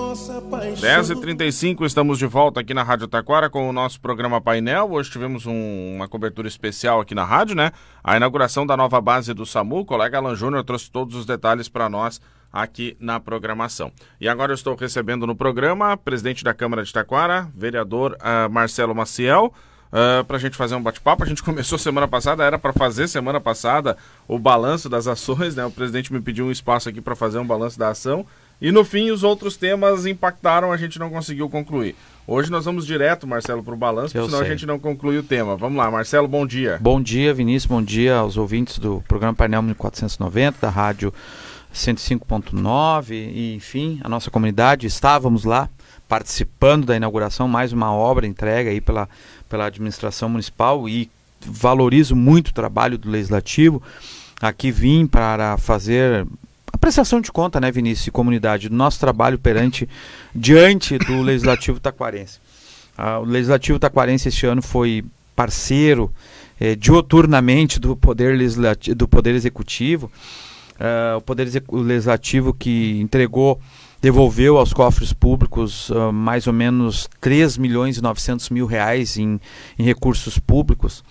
10h35, estamos de volta aqui na Rádio Taquara com o nosso programa Painel. Hoje tivemos um, uma cobertura especial aqui na rádio, né? A inauguração da nova base do SAMU. O colega Alan Júnior trouxe todos os detalhes para nós aqui na programação. E agora eu estou recebendo no programa presidente da Câmara de Taquara, vereador uh, Marcelo Maciel. Uh, ah, para a gente fazer um bate-papo. A gente começou semana passada, era para fazer semana passada o balanço das ações, né? O presidente me pediu um espaço aqui para fazer um balanço da ação e no fim, os outros temas impactaram, a gente não conseguiu concluir. Hoje nós vamos direto, Marcelo, para o balanço, senão sei. a gente não conclui o tema. Vamos lá, Marcelo, bom dia. Bom dia, Vinícius, bom dia aos ouvintes do programa Painel 1490, da rádio 105.9, e enfim, a nossa comunidade. Estávamos lá participando da inauguração, mais uma obra entregue aí pela, pela administração municipal e valorizo muito o trabalho do Legislativo. Aqui vim para fazer prestação de conta, né, Vinícius, e comunidade, do nosso trabalho perante, diante do Legislativo Taquarense. Ah, o Legislativo Taquarense este ano foi parceiro eh, dioturnamente do Poder, Legislativo, do poder Executivo. Ah, o Poder Legislativo que entregou, devolveu aos cofres públicos ah, mais ou menos 3 milhões e 900 mil reais em, em recursos públicos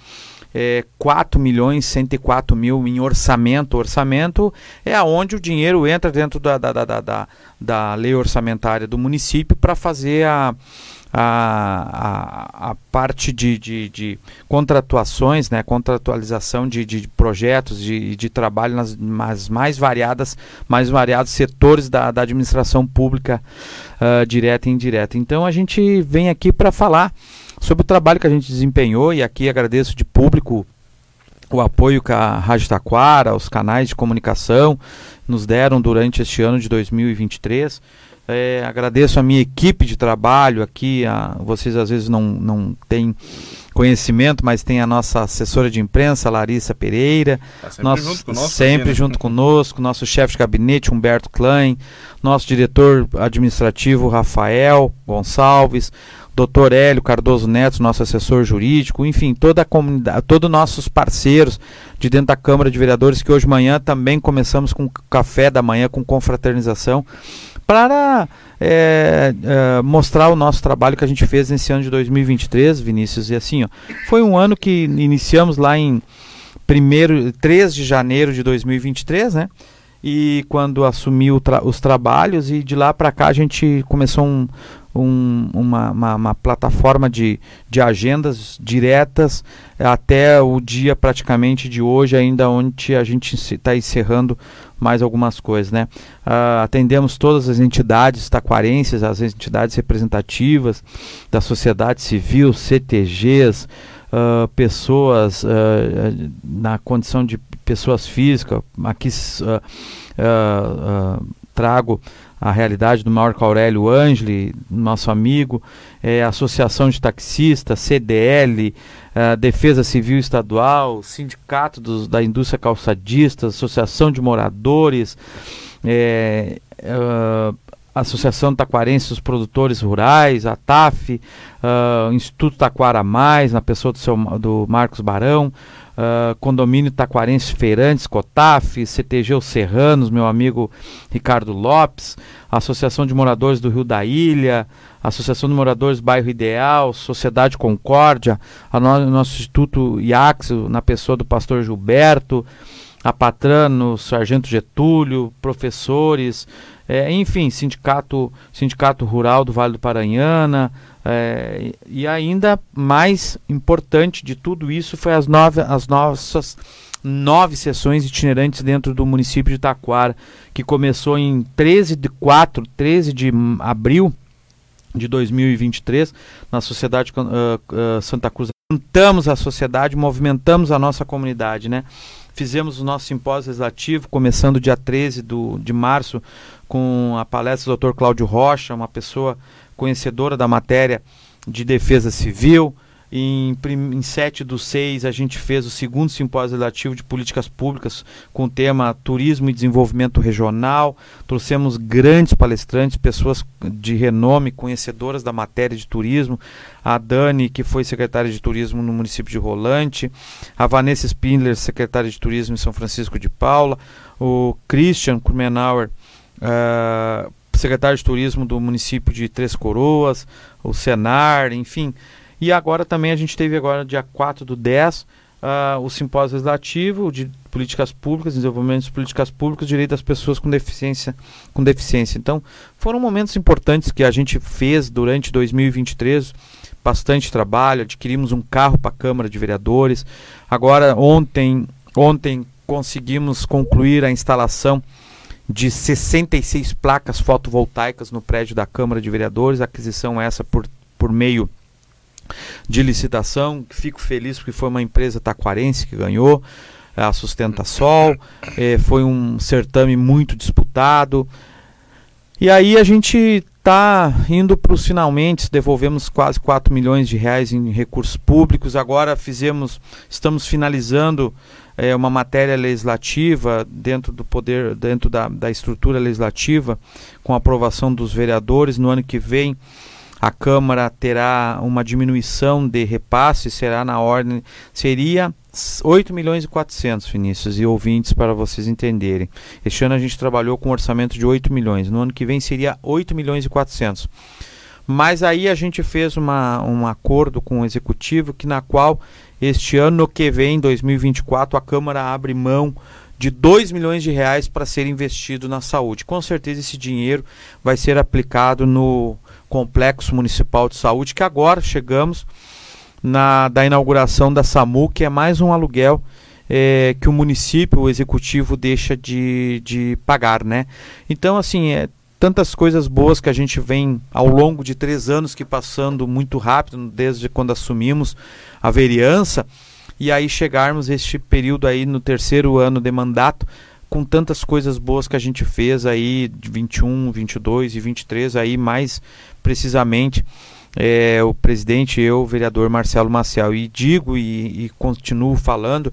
é, 4 milhões 104 mil em orçamento. Orçamento é aonde o dinheiro entra dentro da, da, da, da, da lei orçamentária do município para fazer a, a, a, a, parte de, de, de, contratuações, né, contratualização de, de projetos de, de trabalho nas, nas, mais variadas, mais variados setores da, da administração pública uh, direta e indireta. Então a gente vem aqui para falar sobre o trabalho que a gente desempenhou e aqui agradeço de público o apoio que a Rádio Taquara, os canais de comunicação nos deram durante este ano de 2023. É, agradeço a minha equipe de trabalho aqui, a, vocês às vezes não, não têm conhecimento, mas tem a nossa assessora de imprensa, Larissa Pereira, tá sempre, nosso, junto, conosco, sempre aqui, né? junto conosco, nosso chefe de gabinete, Humberto Klein, nosso diretor administrativo, Rafael Gonçalves, Dr. Hélio Cardoso Neto, nosso assessor jurídico, enfim, toda a comunidade, todos nossos parceiros de dentro da Câmara de Vereadores, que hoje de manhã também começamos com café da manhã, com confraternização, para é, é, mostrar o nosso trabalho que a gente fez nesse ano de 2023, Vinícius. E assim, ó, foi um ano que iniciamos lá em primeiro, 3 de janeiro de 2023, né? E quando assumi tra os trabalhos, e de lá para cá a gente começou um, um, uma, uma, uma, plataforma de, de agendas diretas até o dia praticamente de hoje, ainda onde a gente está encerrando mais algumas coisas. Né? Uh, atendemos todas as entidades taquarenses, as entidades representativas da sociedade civil, CTGs, uh, ah, pessoas uh, na condição de pessoas físicas. Aqui trago a realidade do Marco Aurélio Angeli, nosso amigo, é, Associação de Taxistas, CDL, é, Defesa Civil Estadual, Sindicato dos, da Indústria Calçadista, Associação de Moradores, é, é, Associação Taquarense dos Produtores Rurais, a TAF, uh, Instituto Taquara Mais, na pessoa do, seu, do Marcos Barão, uh, Condomínio Taquarense Feirantes, Cotaf, CTG Os Serranos, meu amigo Ricardo Lopes, Associação de Moradores do Rio da Ilha, Associação de Moradores Bairro Ideal, Sociedade Concórdia, a no, nosso Instituto IAXO, na pessoa do pastor Gilberto, a Patrano, Sargento Getúlio, professores, é, enfim, sindicato, sindicato Rural do Vale do Paranhana, é, e ainda mais importante de tudo isso foi as, nove, as nossas nove sessões itinerantes dentro do município de Taquara, que começou em 13 de 4, 13 de abril de 2023, na Sociedade uh, uh, Santa Cruz. Movimentamos a sociedade, movimentamos a nossa comunidade, né? Fizemos o nosso simpósio legislativo, começando dia 13 do, de março, com a palestra do Dr. Cláudio Rocha, uma pessoa conhecedora da matéria de defesa civil. Em, em 7 do 6, a gente fez o segundo simpósio legislativo de políticas públicas com o tema Turismo e Desenvolvimento Regional. Trouxemos grandes palestrantes, pessoas de renome, conhecedoras da matéria de turismo. A Dani, que foi secretária de turismo no município de Rolante. A Vanessa Spindler, secretária de turismo em São Francisco de Paula. O Christian Krumenauer, uh, secretário de turismo do município de Três Coroas, o Senar, enfim. E agora também a gente teve agora dia 4 do 10 uh, o simpósio legislativo de políticas públicas, desenvolvimento de políticas públicas, direito das pessoas com deficiência, com deficiência. Então, foram momentos importantes que a gente fez durante 2023, bastante trabalho, adquirimos um carro para a Câmara de Vereadores. Agora, ontem, ontem conseguimos concluir a instalação de 66 placas fotovoltaicas no prédio da Câmara de Vereadores, aquisição essa por, por meio de licitação. Fico feliz porque foi uma empresa taquarense que ganhou, a Sustenta Sol. É, foi um certame muito disputado. E aí a gente está indo para os finalmente, devolvemos quase 4 milhões de reais em recursos públicos. Agora fizemos, estamos finalizando é, uma matéria legislativa dentro do poder, dentro da, da estrutura legislativa, com aprovação dos vereadores. No ano que vem a Câmara terá uma diminuição de repasse, será na ordem, seria 8 milhões e 400, Vinícius, e ouvintes para vocês entenderem. Este ano a gente trabalhou com um orçamento de 8 milhões, no ano que vem seria 8 milhões e 400. Mas aí a gente fez uma, um acordo com o executivo que na qual este ano que vem, 2024, a Câmara abre mão de 2 milhões de reais para ser investido na saúde. Com certeza esse dinheiro vai ser aplicado no Complexo Municipal de Saúde, que agora chegamos na da inauguração da SAMU, que é mais um aluguel é, que o município, o executivo, deixa de, de pagar, né? Então, assim, é, tantas coisas boas que a gente vem ao longo de três anos que passando muito rápido, desde quando assumimos a vereança, e aí chegarmos este período aí no terceiro ano de mandato, com tantas coisas boas que a gente fez aí de 21, 22 e 23 aí mais precisamente é, o presidente eu, o vereador Marcelo Maciel. E digo e, e continuo falando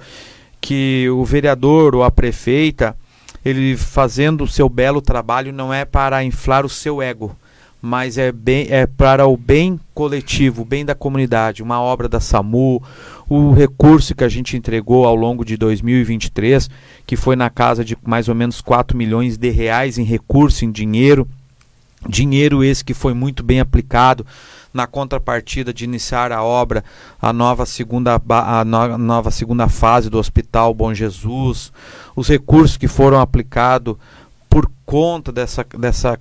que o vereador ou a prefeita ele fazendo o seu belo trabalho não é para inflar o seu ego, mas é, bem, é para o bem coletivo, o bem da comunidade. Uma obra da SAMU, o recurso que a gente entregou ao longo de 2023, que foi na casa de mais ou menos 4 milhões de reais em recurso, em dinheiro. Dinheiro esse que foi muito bem aplicado na contrapartida de iniciar a obra, a nova segunda, a no, nova segunda fase do Hospital Bom Jesus, os recursos que foram aplicados por conta dessa, dessa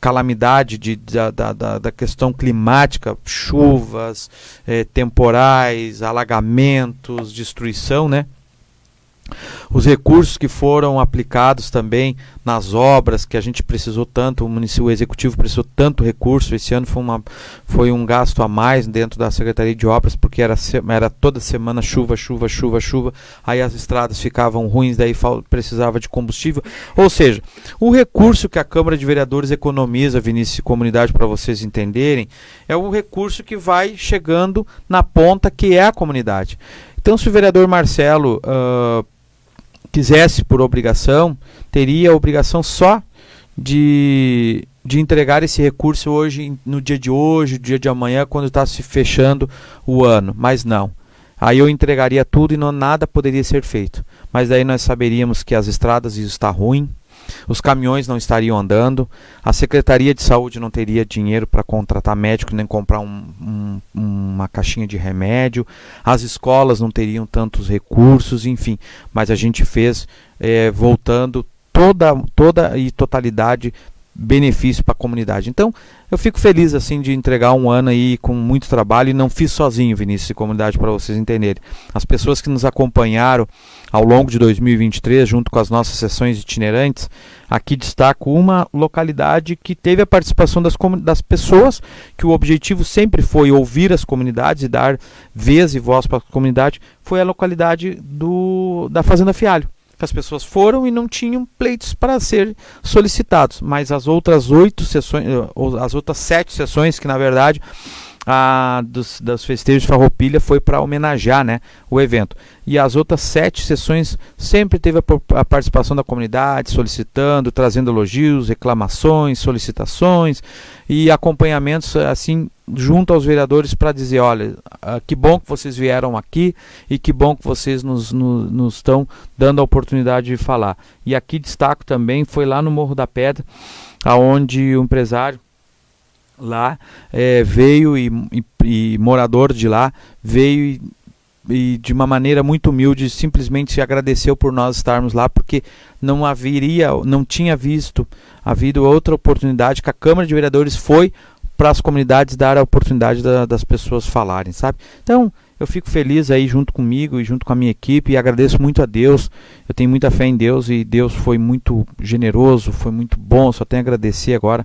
calamidade de, da, da, da questão climática, chuvas, eh, temporais, alagamentos, destruição, né? Os recursos que foram aplicados também nas obras que a gente precisou tanto, o município o executivo precisou tanto recurso, esse ano foi, uma, foi um gasto a mais dentro da Secretaria de Obras, porque era, era toda semana chuva, chuva, chuva, chuva, aí as estradas ficavam ruins, daí precisava de combustível. Ou seja, o recurso que a Câmara de Vereadores economiza, Vinícius e Comunidade, para vocês entenderem, é o recurso que vai chegando na ponta que é a comunidade. Então, se o vereador Marcelo uh, quisesse por obrigação, teria a obrigação só de, de entregar esse recurso hoje, no dia de hoje, no dia de amanhã, quando está se fechando o ano. Mas não. Aí eu entregaria tudo e não nada poderia ser feito. Mas daí nós saberíamos que as estradas está ruim, os caminhões não estariam andando, a Secretaria de Saúde não teria dinheiro para contratar médico nem comprar um, um, uma caixinha de remédio, as escolas não teriam tantos recursos, enfim. Mas a gente fez, é, voltando toda, toda e totalidade benefício para a comunidade. Então, eu fico feliz assim de entregar um ano aí com muito trabalho e não fiz sozinho, Vinícius e comunidade, para vocês entenderem. As pessoas que nos acompanharam ao longo de 2023, junto com as nossas sessões itinerantes, aqui destaco uma localidade que teve a participação das, das pessoas, que o objetivo sempre foi ouvir as comunidades e dar vez e voz para a comunidade, foi a localidade do, da Fazenda Fialho que as pessoas foram e não tinham pleitos para ser solicitados. Mas as outras oito sessões, eh, as outras sete sessões, que na verdade a, dos, das festejos de Farroupilha foi para homenagear né, o evento. E as outras sete sessões sempre teve a, a, participação da comunidade, solicitando, trazendo elogios, reclamações, solicitações e acompanhamentos assim junto aos vereadores para dizer, olha, uh, que bom que vocês vieram aqui e que bom que vocês nos, nos, nos estão dando a oportunidade de falar. E aqui destaco também, foi lá no Morro da Pedra, aonde o empresário lá é, veio e, e, e, morador de lá veio e, e, de uma maneira muito humilde simplesmente agradeceu por nós estarmos lá porque não haveria não tinha visto havido outra oportunidade que a Câmara de Vereadores foi para as comunidades dar a oportunidade da, das pessoas falarem sabe então eu fico feliz aí junto comigo e junto com a minha equipe e agradeço muito a Deus. Eu tenho muita fé em Deus e Deus foi muito generoso, foi muito bom. Só tenho a agradecer agora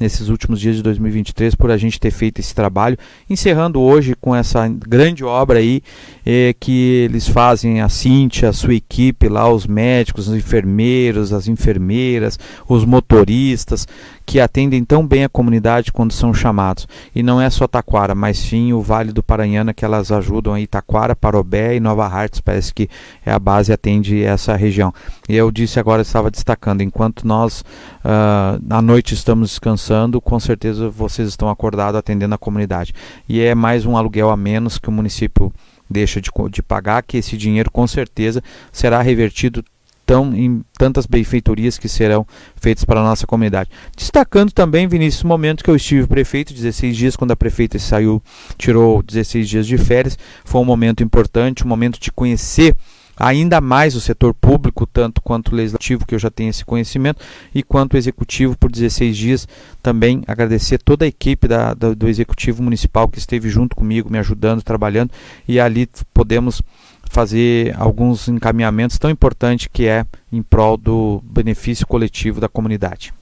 nesses últimos dias de 2023 por a gente ter feito esse trabalho, encerrando hoje com essa grande obra aí eh, que eles fazem a Cintia, a sua equipe lá, os médicos, os enfermeiros, as enfermeiras, os motoristas que atendem tão bem a comunidade quando são chamados. E não é só Taquara, mas sim o Vale do Paranhana que elas ajudam aí Taquara, Parobé e Nova Hartz, parece que é a base atende essa região. E eu disse agora estava destacando, enquanto nós uh, à noite estamos descansando com certeza vocês estão acordados atendendo a comunidade. E é mais um aluguel a menos que o município deixa de, de pagar, que esse dinheiro com certeza será revertido tão, em tantas benfeitorias que serão feitas para a nossa comunidade. Destacando também, Vinícius, o momento que eu estive prefeito, 16 dias, quando a prefeita saiu, tirou 16 dias de férias, foi um momento importante, um momento de conhecer ainda mais o setor público, tanto quanto o legislativo, que eu já tenho esse conhecimento, e quanto o executivo por 16 dias. Também agradecer toda a equipe da, da, do executivo municipal que esteve junto comigo, me ajudando, trabalhando, e ali podemos fazer alguns encaminhamentos tão importantes que é em prol do benefício coletivo da comunidade.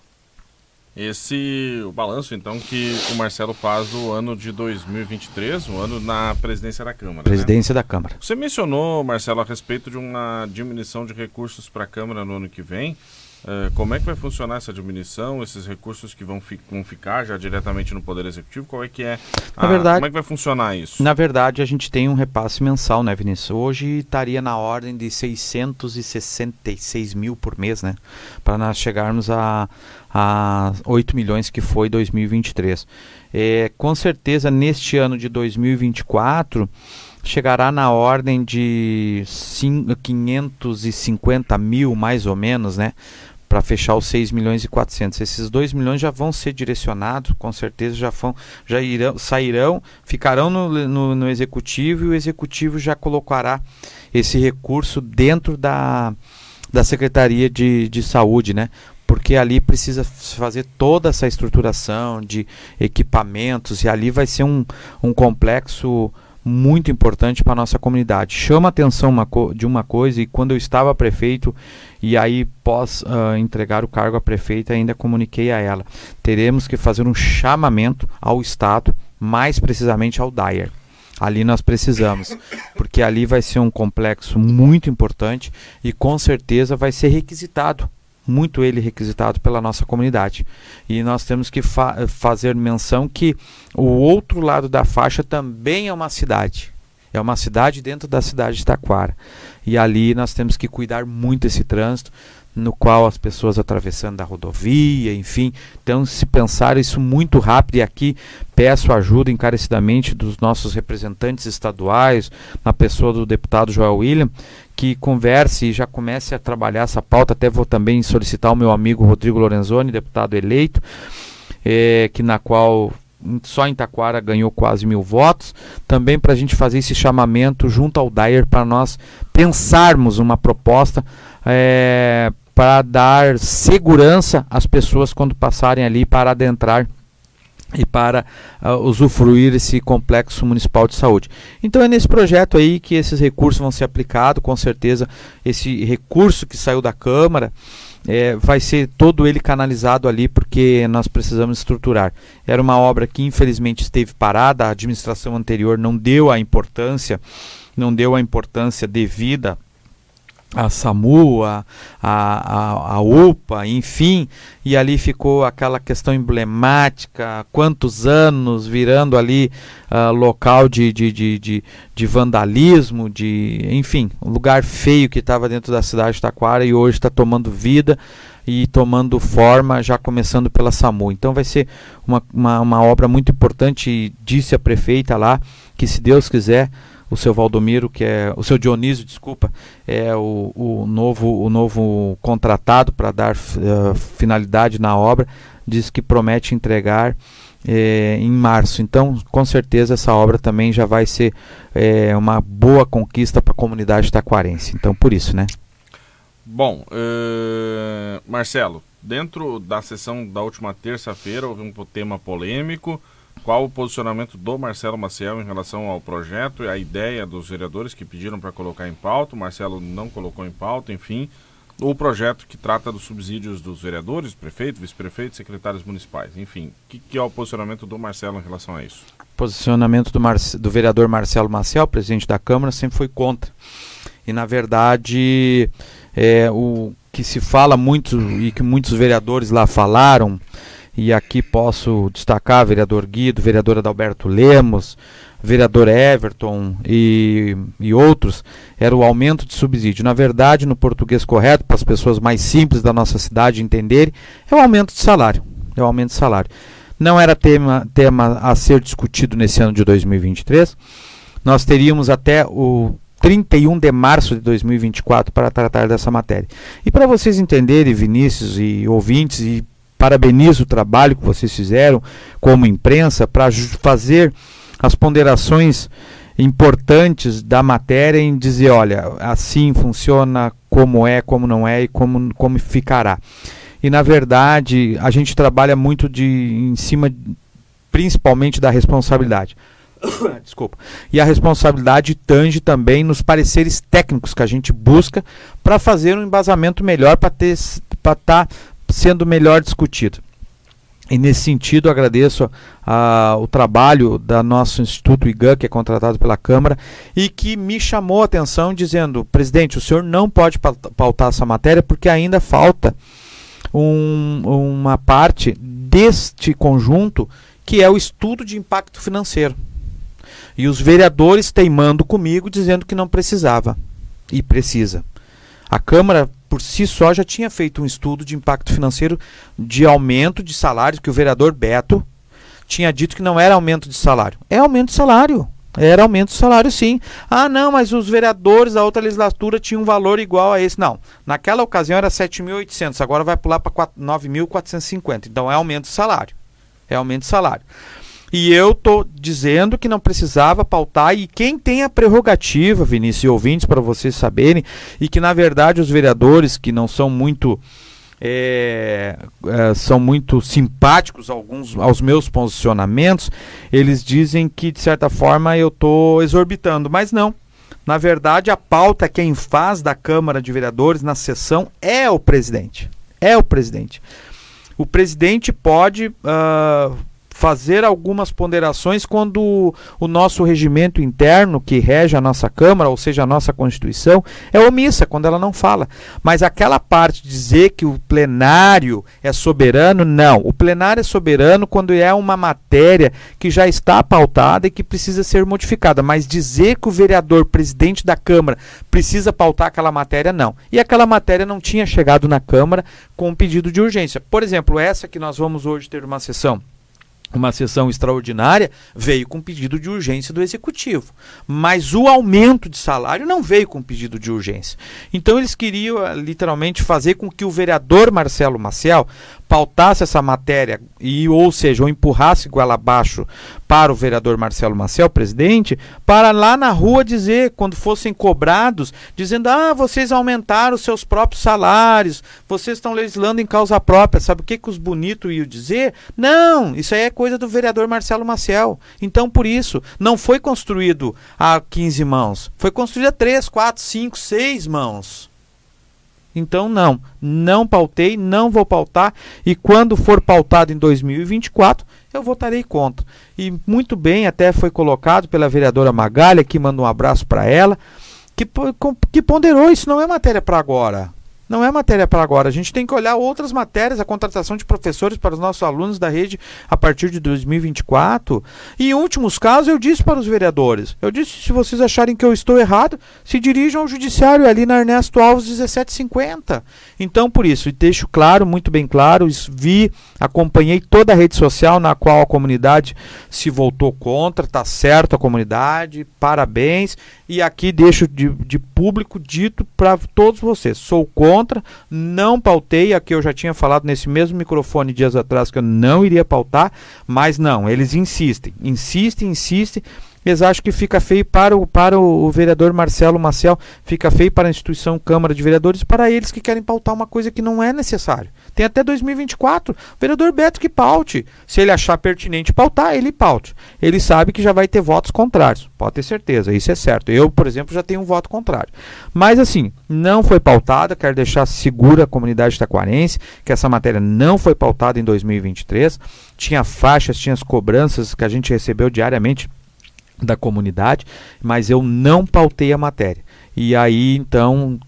Esse o balanço então que o Marcelo faz do ano de 2023, o ano na presidência da Câmara. Né? Presidência né? da Câmara. Você mencionou, Marcelo, a respeito de uma diminuição de recursos para a Câmara no ano que vem. Uh, como é que vai funcionar essa diminuição, esses recursos que vão, fi vão, ficar já diretamente no Poder Executivo? Qual é que é? A, na verdade, como é que vai funcionar isso? Na verdade, a gente tem um repasse mensal, né, Vinícius? Hoje estaria na ordem de 666 mil por mês, né? Para nós chegarmos a, a 8 milhões que foi 2023. É, com certeza, neste ano de 2024 chegará na ordem de 550 mil, mais ou menos, né? Para fechar os 6 milhões e 400. Esses 2 milhões já vão ser direcionados, com certeza já vão, já irão, sairão, ficarão no, no, no executivo e o executivo já colocará esse recurso dentro da, da Secretaria de, de Saúde, né? Porque ali precisa fazer toda essa estruturação de equipamentos e ali vai ser um, um complexo muito importante para a nossa comunidade. Chama atenção uma de uma coisa, e quando eu estava prefeito, e aí pós uh, entregar o cargo à prefeita, ainda comuniquei a ela. Teremos que fazer um chamamento ao Estado, mais precisamente ao DAIR. Ali nós precisamos, porque ali vai ser um complexo muito importante e com certeza vai ser requisitado muito ele requisitado pela nossa comunidade. E nós temos que fa fazer menção que o outro lado da faixa também é uma cidade. É uma cidade dentro da cidade de Taquara. E ali nós temos que cuidar muito esse trânsito, no qual as pessoas atravessando a rodovia, enfim. Então, se pensar isso muito rápido, e aqui peço ajuda encarecidamente dos nossos representantes estaduais, na pessoa do deputado Joel William, que converse e já comece a trabalhar essa pauta. Até vou também solicitar o meu amigo Rodrigo Lorenzoni, deputado eleito, é, que na qual só em Taquara ganhou quase mil votos, também para a gente fazer esse chamamento junto ao Dyer para nós pensarmos uma proposta é, para dar segurança às pessoas quando passarem ali para adentrar e para uh, usufruir esse complexo municipal de saúde. Então é nesse projeto aí que esses recursos vão ser aplicados, com certeza esse recurso que saiu da Câmara é, vai ser todo ele canalizado ali porque nós precisamos estruturar. Era uma obra que infelizmente esteve parada, a administração anterior não deu a importância, não deu a importância devida a SAMU, a, a, a, UPA, enfim, e ali ficou aquela questão emblemática, quantos anos virando ali uh, local de, de, de, de, de vandalismo, de enfim, um lugar feio que estava dentro da cidade de Taquara e hoje está tomando vida e tomando forma, já começando pela SAMU. Então vai ser uma, uma, uma obra muito importante, disse a prefeita lá, que se Deus quiser o seu Valdomiro, que é o seu Dionísio, desculpa, é o, o novo o novo contratado para dar uh, finalidade na obra, diz que promete entregar é, em março. Então, com certeza, essa obra também já vai ser é, uma boa conquista para a comunidade taquarense. Então, por isso, né? Bom, uh, Marcelo, dentro da sessão da última terça-feira houve um tema polêmico qual o posicionamento do Marcelo Maciel em relação ao projeto e a ideia dos vereadores que pediram para colocar em pauta? O Marcelo não colocou em pauta, enfim. O projeto que trata dos subsídios dos vereadores, prefeito, vice-prefeito, secretários municipais, enfim. O que, que, é o posicionamento do Marcelo em relação a isso? Posicionamento do, Marce do vereador Marcelo Maciel, presidente da Câmara, sempre foi contra. E, na verdade, é, o que se fala muito e que muitos vereadores lá falaram e aqui posso destacar vereador Guido, vereador Adalberto Lemos, vereador Everton e, e outros, era o aumento de subsídio. Na verdade, no português correto, para as pessoas mais simples da nossa cidade entenderem, é o aumento de salário. É o aumento de salário. Não era tema, tema a ser discutido nesse ano de 2023. Nós teríamos até o 31 de março de 2024 para tratar dessa matéria. E para vocês entenderem, Vinícius e ouvintes, e parabenizo o trabalho que vocês fizeram como imprensa para fazer as ponderações importantes da matéria em dizer, olha, assim funciona, como é, como não é e como, como ficará. E na verdade, a gente trabalha muito de em cima principalmente da responsabilidade. Desculpa. E a responsabilidade tange também nos pareceres técnicos que a gente busca para fazer um embasamento melhor para estar tá sendo melhor discutido. E nesse sentido, agradeço a, o trabalho da nosso Instituto IGAN, que é contratado pela Câmara, e que me chamou a atenção dizendo, presidente, o senhor não pode pautar essa matéria porque ainda falta um, uma parte deste conjunto que é o estudo de impacto financeiro. E os vereadores teimando comigo, dizendo que não precisava. E precisa. A Câmara por si só já tinha feito um estudo de impacto financeiro de aumento de salários, que o vereador Beto tinha dito que não era aumento de salário. É aumento de salário. Era aumento de salário, sim. Ah, não, mas os vereadores da outra legislatura tinham um valor igual a esse. Não. Naquela ocasião era 7.800, agora vai pular para 9.450. Então é aumento de salário. É aumento de salário. E eu estou dizendo que não precisava pautar, e quem tem a prerrogativa, Vinícius e ouvintes, para vocês saberem, e que na verdade os vereadores que não são muito. É, é, são muito simpáticos alguns aos meus posicionamentos, eles dizem que de certa forma eu estou exorbitando, mas não. Na verdade, a pauta quem faz da Câmara de Vereadores na sessão é o presidente. É o presidente. O presidente pode uh, fazer algumas ponderações quando o nosso regimento interno, que rege a nossa Câmara, ou seja, a nossa Constituição, é omissa, quando ela não fala. Mas aquela parte de dizer que o plenário é soberano, não. O plenário é soberano quando é uma matéria que já está pautada e que precisa ser modificada. Mas dizer que o vereador, presidente da Câmara, precisa pautar aquela matéria, não. E aquela matéria não tinha chegado na Câmara com um pedido de urgência. Por exemplo, essa que nós vamos hoje ter uma sessão uma sessão extraordinária, veio com pedido de urgência do executivo. Mas o aumento de salário não veio com pedido de urgência. Então eles queriam eh, literalmente fazer com que o vereador Marcelo Maciel pautasse essa matéria e ou seja, ou empurrasse goela abaixo para o vereador Marcelo Maciel, presidente, para lá na rua dizer, quando fossem cobrados, dizendo: "Ah, vocês aumentaram os seus próprios salários, vocês estão legislando em causa própria". Sabe o que que os bonitos iam dizer? Não, isso aí é coisa do vereador Marcelo Maciel. Então, por isso, não foi construído a 15 mãos, foi construído a 3, 4, 5, 6 mãos. Então, não, não pautei, não vou pautar, e quando for pautado em 2024, eu votarei contra. E muito bem, até foi colocado pela vereadora Magalha, que manda um abraço para ela, que, que ponderou, isso não é matéria para agora. Não é matéria para agora. A gente tem que olhar outras matérias, a contratação de professores para os nossos alunos da rede a partir de 2024. E em últimos casos, eu disse para os vereadores: eu disse, se vocês acharem que eu estou errado, se dirijam ao judiciário ali na Ernesto Alves 1750. Então, por isso, e deixo claro, muito bem claro, vi, acompanhei toda a rede social na qual a comunidade se voltou contra, tá certo a comunidade, parabéns. E aqui deixo de, de público dito para todos vocês: sou contra, não pautei. Aqui eu já tinha falado nesse mesmo microfone dias atrás que eu não iria pautar, mas não, eles insistem, insistem, insistem. Eles acham que fica feio para o, para o, vereador Marcelo Maciel, fica feio para a instituição Câmara de Vereadores, para eles que querem pautar uma coisa que não é necessário. Tem até 2024. O vereador Beto que paute. Se ele achar pertinente pautar, ele paute. Ele sabe que já vai ter votos contrários. Pode ter certeza, isso é certo. Eu, por exemplo, já tenho um voto contrário. Mas assim, não foi pautada, quero deixar segura a comunidade taquarense que essa matéria não foi pautada em 2023. Tinha faixas, tinha as cobranças que a gente recebeu diariamente da comunidade, mas eu não pautei a matéria. E aí, então,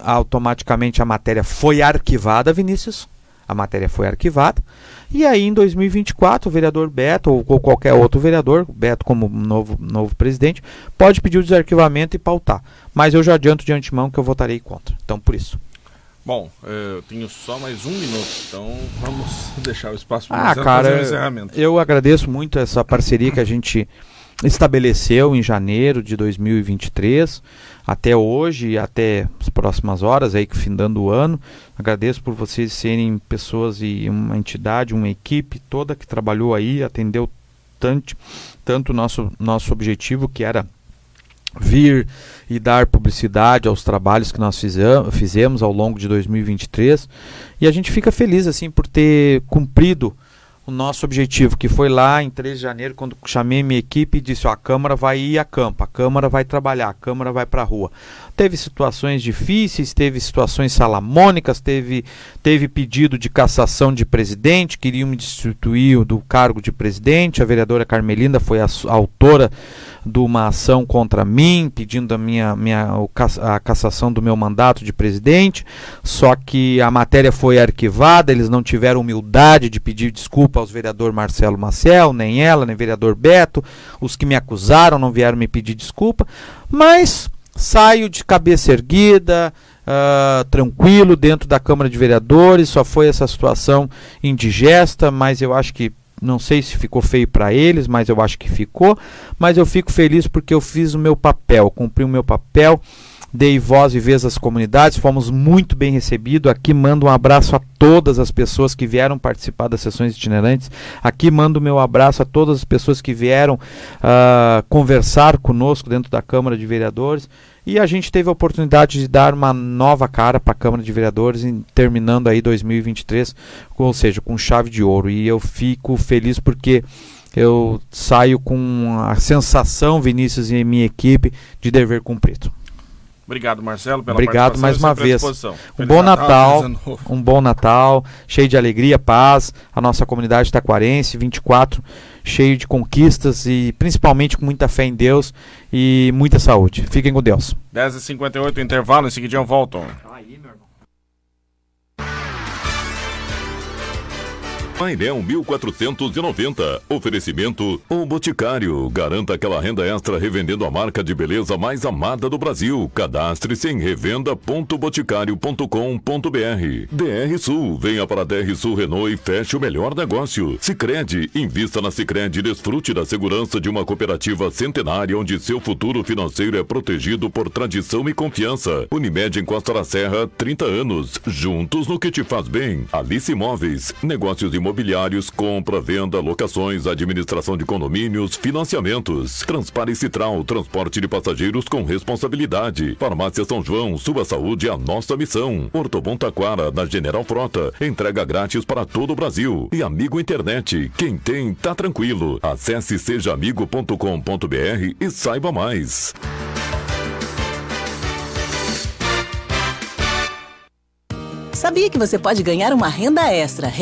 automaticamente a matéria foi arquivada, Vinícius. A matéria foi arquivada. E aí, em 2024, o vereador Beto, ou, ou qualquer outro vereador, Beto como novo, novo presidente, pode pedir o desarquivamento e pautar. Mas eu já adianto de antemão que eu votarei contra. Então, por isso. Bom, eu tenho só mais um minuto, então vamos deixar o espaço para ah, cara, fazer o encerramento. Eu agradeço muito essa parceria que a gente estabeleceu em janeiro de 2023 até hoje até as próximas horas aí que findando o ano. Agradeço por vocês serem pessoas e uma entidade, uma equipe toda que trabalhou aí, atendeu tanto tanto nosso nosso objetivo que era vir e dar publicidade aos trabalhos que nós fizemos, fizemos ao longo de 2023 e a gente fica feliz assim por ter cumprido o nosso objetivo, que foi lá em 3 de janeiro, quando chamei minha equipe e disse: ó, a Câmara vai ir a campo, a Câmara vai trabalhar, a Câmara vai para a rua. Teve situações difíceis, teve situações salamônicas, teve, teve pedido de cassação de presidente, queriam me destituir do cargo de presidente. A vereadora Carmelinda foi a, a autora de uma ação contra mim, pedindo a minha, minha a cassação do meu mandato de presidente. Só que a matéria foi arquivada, eles não tiveram humildade de pedir desculpa aos vereador Marcelo Maciel, nem ela, nem vereador Beto. Os que me acusaram não vieram me pedir desculpa, mas saio de cabeça erguida. Uh, tranquilo dentro da Câmara de Vereadores, só foi essa situação indigesta, mas eu acho que não sei se ficou feio para eles, mas eu acho que ficou. Mas eu fico feliz porque eu fiz o meu papel, cumpri o meu papel, dei voz e vez às comunidades, fomos muito bem recebidos. Aqui mando um abraço a todas as pessoas que vieram participar das sessões itinerantes. Aqui mando meu abraço a todas as pessoas que vieram uh, conversar conosco dentro da Câmara de Vereadores. E a gente teve a oportunidade de dar uma nova cara para a Câmara de Vereadores, em, terminando aí 2023, ou seja, com chave de ouro. E eu fico feliz porque eu saio com a sensação, Vinícius e minha equipe, de dever cumprido. Obrigado, Marcelo, pela Obrigado mais uma vez. Um bom Natal, Natal um bom Natal, cheio de alegria, paz. A nossa comunidade taquarense, 24 cheio de conquistas e principalmente com muita fé em Deus e muita saúde. Fiquem com Deus. 10h58, intervalo, em seguida voltam. Aí, meu Painel 1490. Oferecimento O Boticário. Garanta aquela renda extra revendendo a marca de beleza mais amada do Brasil. Cadastre-se em revenda.boticário.com.br. DR Sul. Venha para a DR Sul Renault e feche o melhor negócio. Sicredi Invista na Sicredi e desfrute da segurança de uma cooperativa centenária onde seu futuro financeiro é protegido por tradição e confiança. Unimed em Costa da Serra, 30 anos. Juntos no que te faz bem. Alice Imóveis. Negócios imobiliários imobiliários, compra, venda, locações, administração de condomínios, financiamentos. Transpare Citral, transporte de passageiros com responsabilidade. Farmácia São João, sua saúde é a nossa missão. Ortobon Taquara, na General Frota, entrega grátis para todo o Brasil. E Amigo Internet, quem tem, tá tranquilo. Acesse sejaamigo.com.br e saiba mais. Sabia que você pode ganhar uma renda extra